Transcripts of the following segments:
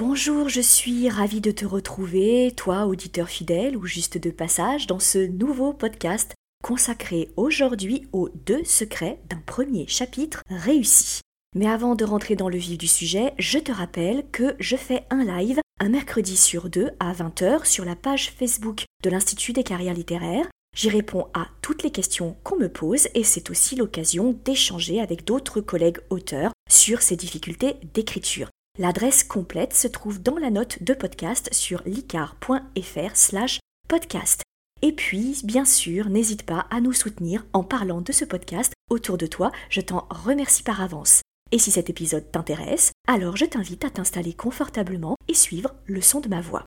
Bonjour, je suis ravie de te retrouver, toi auditeur fidèle ou juste de passage, dans ce nouveau podcast consacré aujourd'hui aux deux secrets d'un premier chapitre réussi. Mais avant de rentrer dans le vif du sujet, je te rappelle que je fais un live un mercredi sur deux à 20h sur la page Facebook de l'Institut des carrières littéraires. J'y réponds à toutes les questions qu'on me pose et c'est aussi l'occasion d'échanger avec d'autres collègues auteurs sur ces difficultés d'écriture. L'adresse complète se trouve dans la note de podcast sur licar.fr slash podcast. Et puis, bien sûr, n'hésite pas à nous soutenir en parlant de ce podcast autour de toi, je t'en remercie par avance. Et si cet épisode t'intéresse, alors je t'invite à t'installer confortablement et suivre le son de ma voix.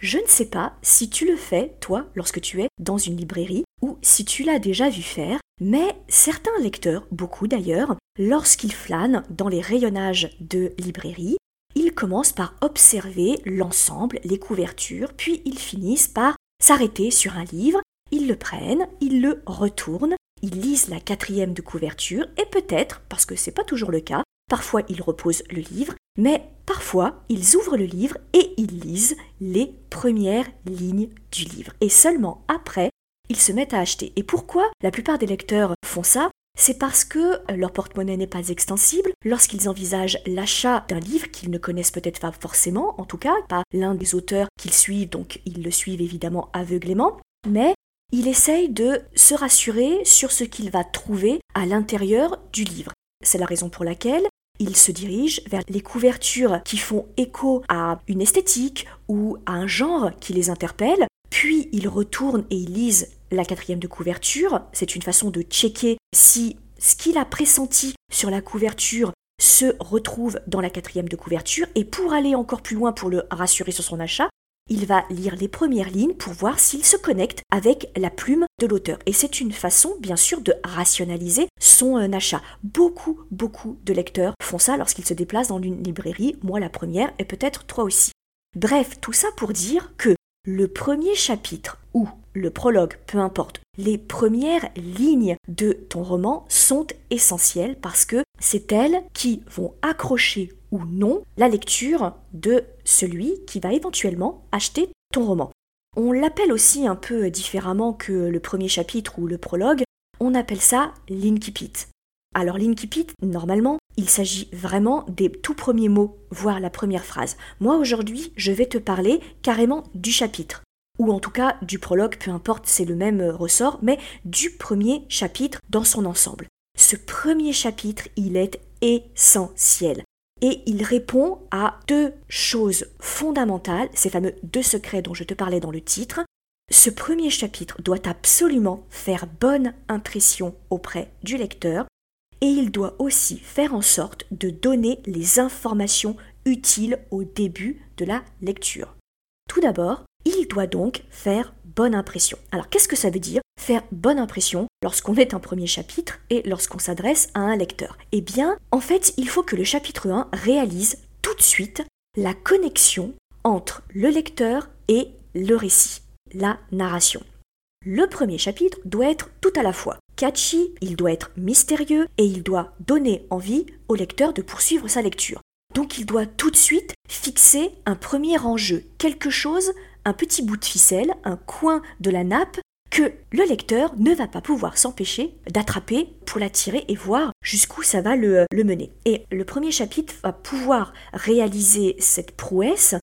Je ne sais pas si tu le fais, toi, lorsque tu es dans une librairie, ou si tu l'as déjà vu faire, mais certains lecteurs, beaucoup d'ailleurs, lorsqu'ils flânent dans les rayonnages de librairies, ils commencent par observer l'ensemble, les couvertures, puis ils finissent par s'arrêter sur un livre, ils le prennent, ils le retournent, ils lisent la quatrième de couverture, et peut-être, parce que c'est pas toujours le cas, parfois ils reposent le livre, mais parfois ils ouvrent le livre et ils lisent les premières lignes du livre. Et seulement après, ils se mettent à acheter. Et pourquoi la plupart des lecteurs font ça? C'est parce que leur porte-monnaie n'est pas extensible. Lorsqu'ils envisagent l'achat d'un livre qu'ils ne connaissent peut-être pas forcément, en tout cas pas l'un des auteurs qu'ils suivent, donc ils le suivent évidemment aveuglément, mais il essaye de se rassurer sur ce qu'il va trouver à l'intérieur du livre. C'est la raison pour laquelle il se dirige vers les couvertures qui font écho à une esthétique ou à un genre qui les interpelle, puis il retourne et il lise la quatrième de couverture. C'est une façon de checker si ce qu'il a pressenti sur la couverture se retrouve dans la quatrième de couverture. Et pour aller encore plus loin, pour le rassurer sur son achat, il va lire les premières lignes pour voir s'il se connecte avec la plume de l'auteur. Et c'est une façon, bien sûr, de rationaliser son euh, achat. Beaucoup, beaucoup de lecteurs font ça lorsqu'ils se déplacent dans une librairie, moi la première, et peut-être toi aussi. Bref, tout ça pour dire que le premier chapitre ou le prologue, peu importe, les premières lignes de ton roman sont essentielles parce que c'est elles qui vont accrocher ou non la lecture de celui qui va éventuellement acheter ton roman. On l'appelle aussi un peu différemment que le premier chapitre ou le prologue, on appelle ça l'incipit. Alors l'incipit, normalement, il s'agit vraiment des tout premiers mots, voire la première phrase. Moi aujourd'hui, je vais te parler carrément du chapitre ou en tout cas du prologue, peu importe, c'est le même euh, ressort, mais du premier chapitre dans son ensemble. Ce premier chapitre, il est essentiel. Et il répond à deux choses fondamentales, ces fameux deux secrets dont je te parlais dans le titre. Ce premier chapitre doit absolument faire bonne impression auprès du lecteur et il doit aussi faire en sorte de donner les informations utiles au début de la lecture. Tout d'abord, il doit donc faire bonne impression. Alors qu'est-ce que ça veut dire faire bonne impression lorsqu'on est un premier chapitre et lorsqu'on s'adresse à un lecteur? Eh bien, en fait, il faut que le chapitre 1 réalise tout de suite la connexion entre le lecteur et le récit, la narration. Le premier chapitre doit être tout à la fois catchy, il doit être mystérieux et il doit donner envie au lecteur de poursuivre sa lecture. Donc il doit tout de suite fixer un premier enjeu, quelque chose un petit bout de ficelle, un coin de la nappe que le lecteur ne va pas pouvoir s'empêcher d'attraper pour la tirer et voir jusqu'où ça va le, mener. Et le premier chapitre va pouvoir réaliser cette prouesse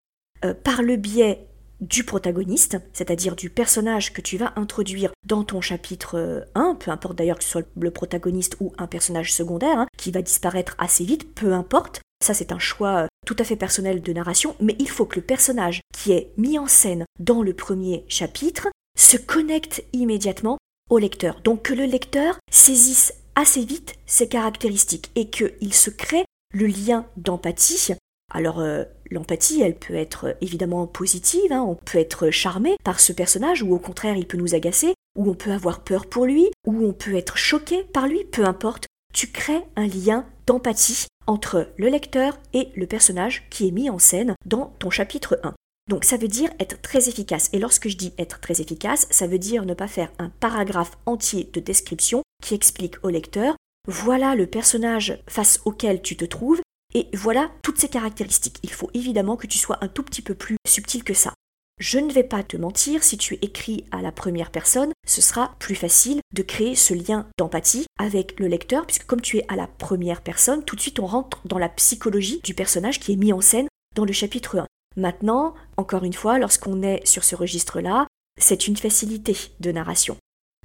euh, par le biais du protagoniste, c'est-à-dire du personnage que tu vas introduire dans ton chapitre 1, euh, peu importe d'ailleurs que ce soit le protagoniste ou un personnage secondaire, hein, qui va disparaître assez vite, peu importe, ça, c'est un choix euh, tout à fait personnel de narration, mais il faut que le personnage qui est mis en scène dans le premier chapitre se connecte immédiatement au lecteur. Donc que le lecteur saisisse assez vite ses caractéristiques et qu'il se crée le lien d'empathie. Alors euh, l'empathie, elle peut être évidemment positive, hein, on peut être charmé par ce personnage ou au contraire il peut nous agacer, ou on peut avoir peur pour lui, ou on peut être choqué par lui, peu importe. Tu crées un lien d'empathie entre le lecteur et le personnage qui est mis en scène dans ton chapitre 1. Donc ça veut dire être très efficace. Et lorsque je dis être très efficace, ça veut dire ne pas faire un paragraphe entier de description qui explique au lecteur voilà le personnage face auquel tu te trouves et voilà toutes ses caractéristiques. Il faut évidemment que tu sois un tout petit peu plus subtil que ça. Je ne vais pas te mentir, si tu écris à la première personne, ce sera plus facile de créer ce lien d'empathie avec le lecteur, puisque comme tu es à la première personne, tout de suite on rentre dans la psychologie du personnage qui est mis en scène dans le chapitre 1. Maintenant, encore une fois, lorsqu'on est sur ce registre-là, c'est une facilité de narration.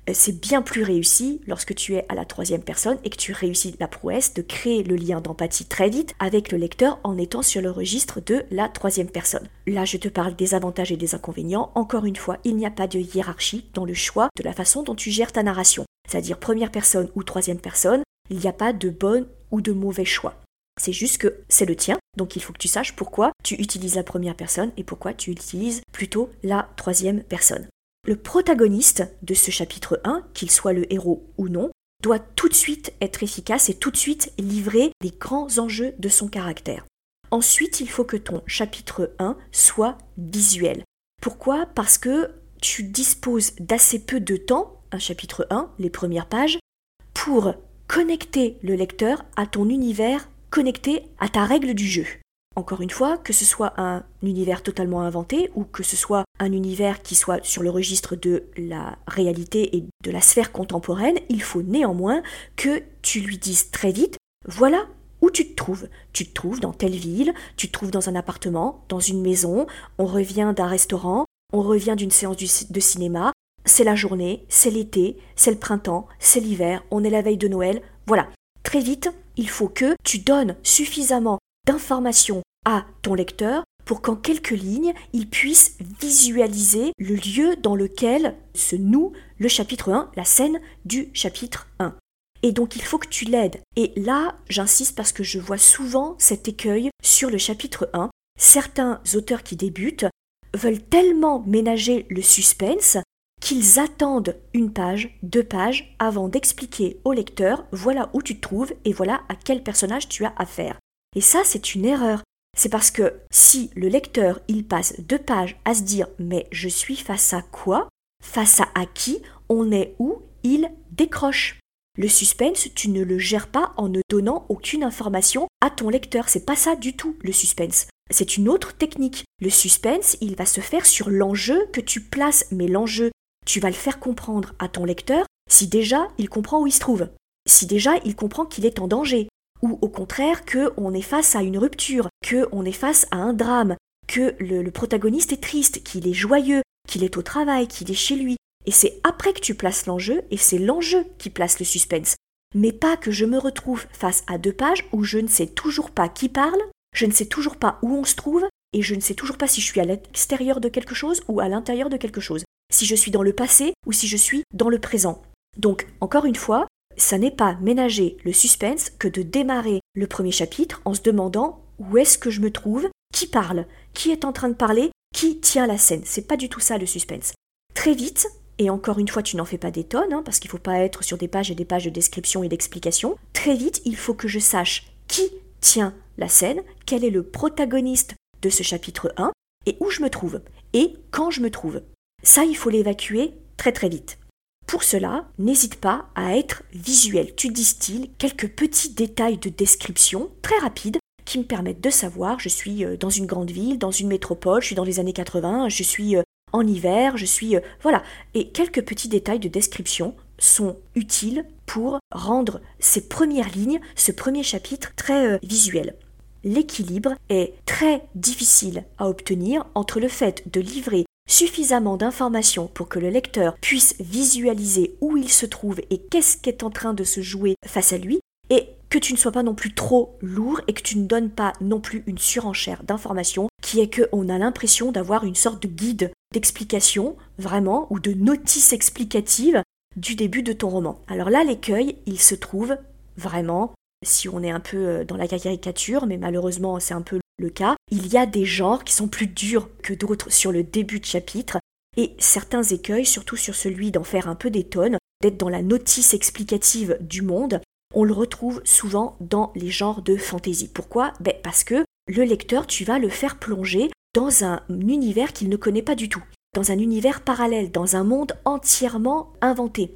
Euh, c'est bien plus réussi lorsque tu es à la troisième personne et que tu réussis la prouesse de créer le lien d'empathie très vite avec le lecteur en étant sur le registre de la troisième personne. Là, je te parle des avantages et des inconvénients. Encore une fois, il n'y a pas de hiérarchie dans le choix de la façon dont tu gères ta narration. C'est-à-dire première personne ou troisième personne, il n'y a pas de bon ou de mauvais choix. C'est juste que c'est le tien, donc il faut que tu saches pourquoi tu utilises la première personne et pourquoi tu utilises plutôt la troisième personne. Le protagoniste de ce chapitre 1, qu'il soit le héros ou non, doit tout de suite être efficace et tout de suite livrer les grands enjeux de son caractère. Ensuite, il faut que ton chapitre 1 soit visuel. Pourquoi? Parce que tu disposes d'assez peu de temps, un chapitre 1, les premières pages, pour connecter le lecteur à ton univers, connecté à ta règle du jeu. Encore une fois, que ce soit un univers totalement inventé ou que ce soit un univers qui soit sur le registre de la réalité et de la sphère contemporaine, il faut néanmoins que tu lui dises très vite, voilà où tu te trouves. Tu te trouves dans telle ville, tu te trouves dans un appartement, dans une maison, on revient d'un restaurant, on revient d'une séance de cinéma, c'est la journée, c'est l'été, c'est le printemps, c'est l'hiver, on est la veille de Noël, voilà. Très vite, il faut que tu donnes suffisamment d'informations à ton lecteur pour qu'en quelques lignes, il puisse visualiser le lieu dans lequel se noue le chapitre 1, la scène du chapitre 1. Et donc il faut que tu l'aides. Et là, j'insiste parce que je vois souvent cet écueil sur le chapitre 1. Certains auteurs qui débutent veulent tellement ménager le suspense qu'ils attendent une page, deux pages avant d'expliquer au lecteur voilà où tu te trouves et voilà à quel personnage tu as affaire. Et ça, c'est une erreur. C'est parce que si le lecteur, il passe deux pages à se dire mais je suis face à quoi? Face à, qui? On est où? Il décroche. Le suspense, tu ne le gères pas en ne donnant aucune information à ton lecteur. C'est pas ça du tout, le suspense. C'est une autre technique. Le suspense, il va se faire sur l'enjeu que tu places, mais l'enjeu, tu vas le faire comprendre à ton lecteur si déjà il comprend où il se trouve, si déjà il comprend qu'il est en danger, ou au contraire qu'on est face à une rupture, qu'on est face à un drame, que le, protagoniste est triste, qu'il est joyeux, qu'il est au travail, qu'il est chez lui. Et c'est après que tu places l'enjeu, et c'est l'enjeu qui place le suspense. Mais pas que je me retrouve face à deux pages où je ne sais toujours pas qui parle, je ne sais toujours pas où on se trouve, et je ne sais toujours pas si je suis à l'extérieur de quelque chose ou à l'intérieur de quelque chose, si je suis dans le passé ou si je suis dans le présent. Donc, encore une fois, ça n'est pas ménager le suspense que de démarrer le premier chapitre en se demandant où est-ce que je me trouve, qui parle, qui est en train de parler, qui tient la scène. C'est pas du tout ça le suspense. Très vite, et encore une fois, tu n'en fais pas des tonnes, hein, parce qu'il ne faut pas être sur des pages et des pages de description et d'explication. Très vite, il faut que je sache qui tient la scène, quel est le protagoniste de ce chapitre 1, et où je me trouve, et quand je me trouve. Ça, il faut l'évacuer très très vite. Pour cela, n'hésite pas à être visuel. Tu distilles quelques petits détails de description très rapides qui me permettent de savoir je suis euh, dans une grande ville, dans une métropole, je suis dans les années 80, je suis euh, en hiver, je suis... Euh, voilà. Et quelques petits détails de description sont utiles pour rendre ces premières lignes, ce premier chapitre très visuel. L'équilibre est très difficile à obtenir entre le fait de livrer suffisamment d'informations pour que le lecteur puisse visualiser où il se trouve et qu'est-ce qui est en train de se jouer face à lui, et que tu ne sois pas non plus trop lourd et que tu ne donnes pas non plus une surenchère d'informations qui est qu'on a l'impression d'avoir une sorte de guide d'explication, vraiment, ou de notice explicative du début de ton roman. Alors là, l'écueil, il se trouve vraiment, si on est un peu euh, dans la caricature, mais malheureusement c'est un peu le cas, il y a des genres qui sont plus durs que d'autres sur le début de chapitre. Et certains écueils, surtout sur celui d'en faire un peu des tonnes, d'être dans la notice explicative du monde, on le retrouve souvent dans les genres de fantasy. Pourquoi? Ben Parce que le lecteur, tu vas le faire plonger dans un univers qu'il ne connaît pas du tout, dans un univers parallèle, dans un monde entièrement inventé.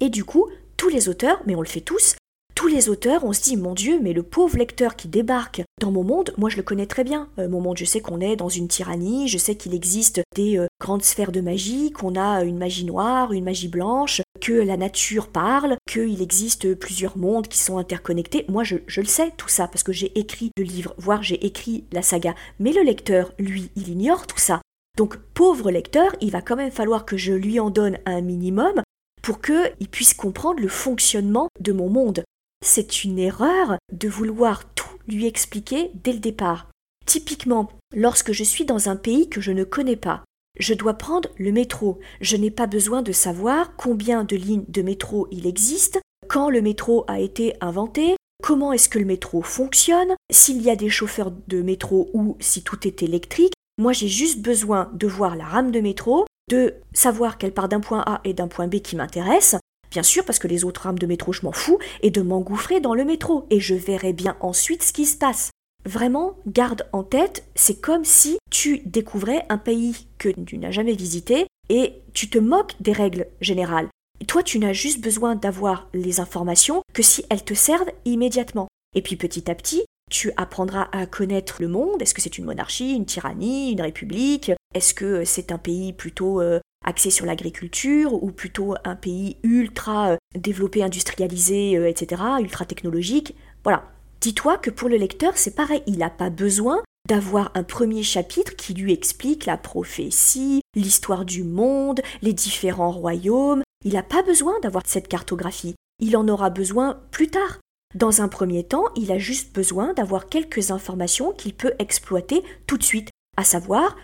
Et du coup, tous les auteurs, mais on le fait tous, tous les auteurs, on se dit, mon Dieu, mais le pauvre lecteur qui débarque mon monde, moi je le connais très bien. Euh, mon monde, je sais qu'on est dans une tyrannie, je sais qu'il existe des euh, grandes sphères de magie, qu'on a une magie noire, une magie blanche, que la nature parle, qu'il existe plusieurs mondes qui sont interconnectés. Moi, je, je le sais tout ça parce que j'ai écrit le livre, voire j'ai écrit la saga. Mais le lecteur, lui, il ignore tout ça. Donc, pauvre lecteur, il va quand même falloir que je lui en donne un minimum pour qu'il puisse comprendre le fonctionnement de mon monde. C'est une erreur de vouloir lui expliquer dès le départ. Typiquement, lorsque je suis dans un pays que je ne connais pas, je dois prendre le métro. Je n'ai pas besoin de savoir combien de lignes de métro il existe, quand le métro a été inventé, comment est-ce que le métro fonctionne, s'il y a des chauffeurs de métro ou si tout est électrique. Moi, j'ai juste besoin de voir la rame de métro, de savoir qu'elle part d'un point A et d'un point B qui m'intéresse, bien sûr parce que les autres rames de métro je m'en fous, et de m'engouffrer dans le métro, et je verrai bien ensuite ce qui se passe. Vraiment, garde en tête, c'est comme si tu découvrais un pays que tu n'as jamais visité et tu te moques des règles générales. toi, tu n'as juste besoin d'avoir les informations que si elles te servent immédiatement. Et puis petit à petit, tu apprendras à connaître le monde. Est-ce que c'est une monarchie, une tyrannie, une république? Est-ce que c'est un pays plutôt euh, axé sur l'agriculture ou plutôt un pays ultra euh, développé, industrialisé, euh, etc., ultra technologique Voilà. Dis-toi que pour le lecteur, c'est pareil, il n'a pas besoin d'avoir un premier chapitre qui lui explique la prophétie, l'histoire du monde, les différents royaumes. Il n'a pas besoin d'avoir cette cartographie. Il en aura besoin plus tard. Dans un premier temps, il a juste besoin d'avoir quelques informations qu'il peut exploiter tout de suite, à savoir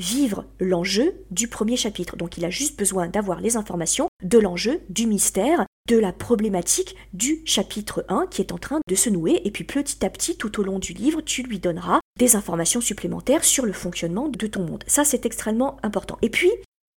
vivre l'enjeu du premier chapitre. Donc il a juste besoin d'avoir les informations de l'enjeu, du mystère, de la problématique du chapitre 1 qui est en train de se nouer, et puis petit à petit, tout au long du livre, tu lui donneras des informations supplémentaires sur le fonctionnement de ton monde. Ça, c'est extrêmement important. Et puis,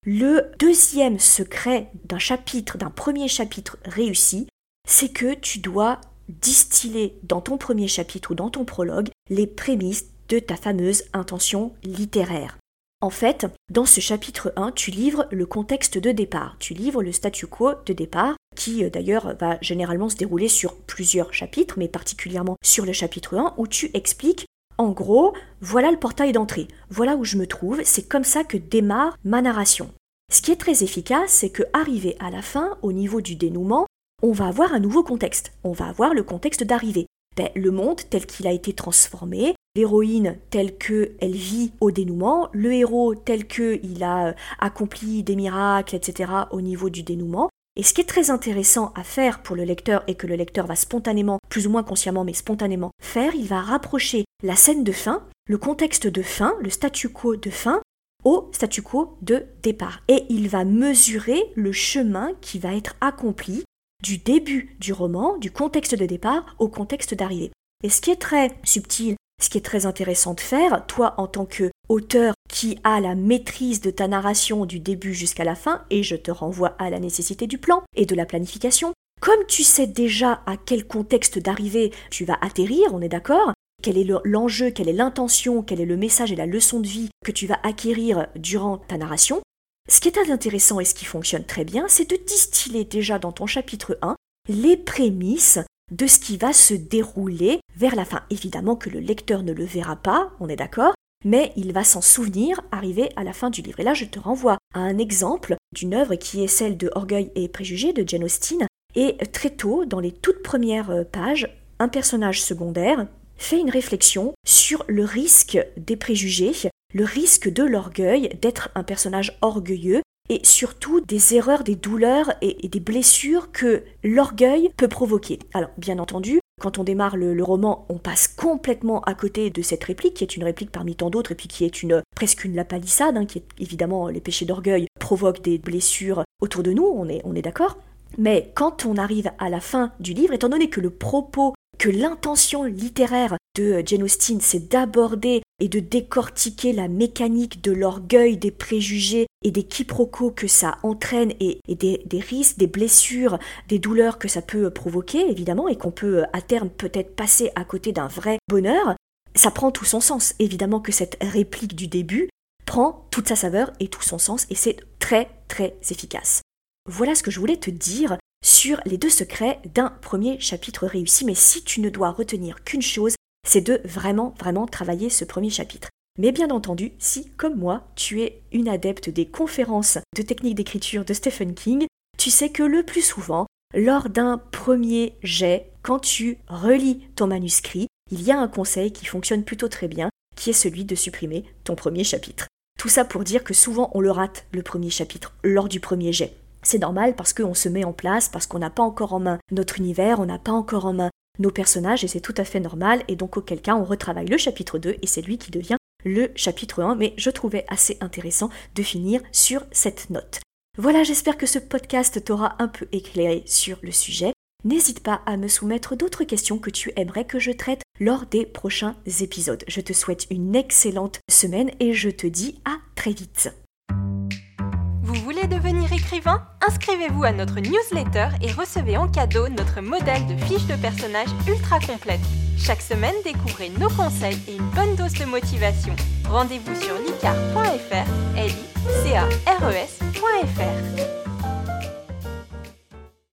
le deuxième secret d'un chapitre, d'un premier chapitre réussi, c'est que tu dois distiller dans ton premier chapitre ou dans ton prologue les prémices de ta fameuse intention littéraire. En fait, dans ce chapitre 1, tu livres le contexte de départ, tu livres le statu quo de départ, qui euh, d'ailleurs va généralement se dérouler sur plusieurs chapitres, mais particulièrement sur le chapitre 1, où tu expliques en gros, voilà le portail d'entrée, voilà où je me trouve, c'est comme ça que démarre ma narration. Ce qui est très efficace, c'est que arrivé à la fin, au niveau du dénouement, on va avoir un nouveau contexte. On va avoir le contexte d'arrivée. Ben, le monde tel qu'il a été transformé, l'héroïne telle qu'elle vit au dénouement, le héros tel qu'il a euh, accompli des miracles, etc. au niveau du dénouement. Et ce qui est très intéressant à faire pour le lecteur et que le lecteur va spontanément, plus ou moins consciemment, mais spontanément faire, il va rapprocher la scène de fin, le contexte de fin, le statu quo de fin, au statu quo de départ. Et il va mesurer le chemin qui va être accompli du début du roman, du contexte de départ au contexte d'arrivée. Et ce qui est très subtil, ce qui est très intéressant de faire, toi en tant que auteur qui a la maîtrise de ta narration du début jusqu'à la fin, et je te renvoie à la nécessité du plan et de la planification, comme tu sais déjà à quel contexte d'arrivée tu vas atterrir, on est d'accord quel est l'enjeu, quelle est l'intention, quel est le message et la leçon de vie que tu vas acquérir durant ta narration, ce qui est intéressant et ce qui fonctionne très bien, c'est de distiller déjà dans ton chapitre 1 les prémices de ce qui va se dérouler vers la fin. Évidemment que le lecteur ne le verra pas, on est d'accord, mais il va s'en souvenir arrivé à la fin du livre. Et là, je te renvoie à un exemple d'une œuvre qui est celle de Orgueil et Préjugés de Jane Austen. Et très tôt, dans les toutes premières pages, un personnage secondaire fait une réflexion sur le risque des préjugés le risque de l'orgueil, d'être un personnage orgueilleux, et surtout des erreurs, des douleurs et, des blessures que l'orgueil peut provoquer. Alors, bien entendu, quand on démarre le, roman, on passe complètement à côté de cette réplique, qui est une réplique parmi tant d'autres, et puis qui est une presque une lapalissade, hein, qui est évidemment les péchés d'orgueil provoquent des blessures autour de nous, on est, on est d'accord. Mais quand on arrive à la fin du livre, étant donné que le propos que l'intention littéraire de Jane Austen, c'est d'aborder et de décortiquer la mécanique de l'orgueil, des préjugés et des quiproquos que ça entraîne et, des, des, risques, des blessures, des douleurs que ça peut provoquer, évidemment, et qu'on peut à terme peut-être passer à côté d'un vrai bonheur, ça prend tout son sens. Évidemment que cette réplique du début prend toute sa saveur et tout son sens, et c'est très très efficace. Voilà ce que je voulais te dire sur les deux secrets d'un premier chapitre réussi, mais si tu ne dois retenir qu'une chose, c'est de vraiment, vraiment travailler ce premier chapitre. Mais bien entendu, si, comme moi, tu es une adepte des conférences de technique d'écriture de Stephen King, tu sais que le plus souvent, lors d'un premier jet, quand tu relis ton manuscrit, il y a un conseil qui fonctionne plutôt très bien, qui est celui de supprimer ton premier chapitre. Tout ça pour dire que souvent on le rate, le premier chapitre, lors du premier jet. C'est normal parce qu'on se met en place, parce qu'on n'a pas encore en main notre univers, on n'a pas encore en main nos personnages, et c'est tout à fait normal, et donc auquel cas on retravaille le chapitre 2, et c'est lui qui devient le chapitre 1, mais je trouvais assez intéressant de finir sur cette note. Voilà, j'espère que ce podcast t'aura un peu éclairé sur le sujet. N'hésite pas à me soumettre d'autres questions que tu aimerais que je traite lors des prochains épisodes. Je te souhaite une excellente semaine et je te dis à très vite. Inscrivez-vous à notre newsletter et recevez en cadeau notre modèle de fiche de personnage ultra complète. Chaque semaine, découvrez nos conseils et une bonne dose de motivation. Rendez-vous sur licar.fr, l e.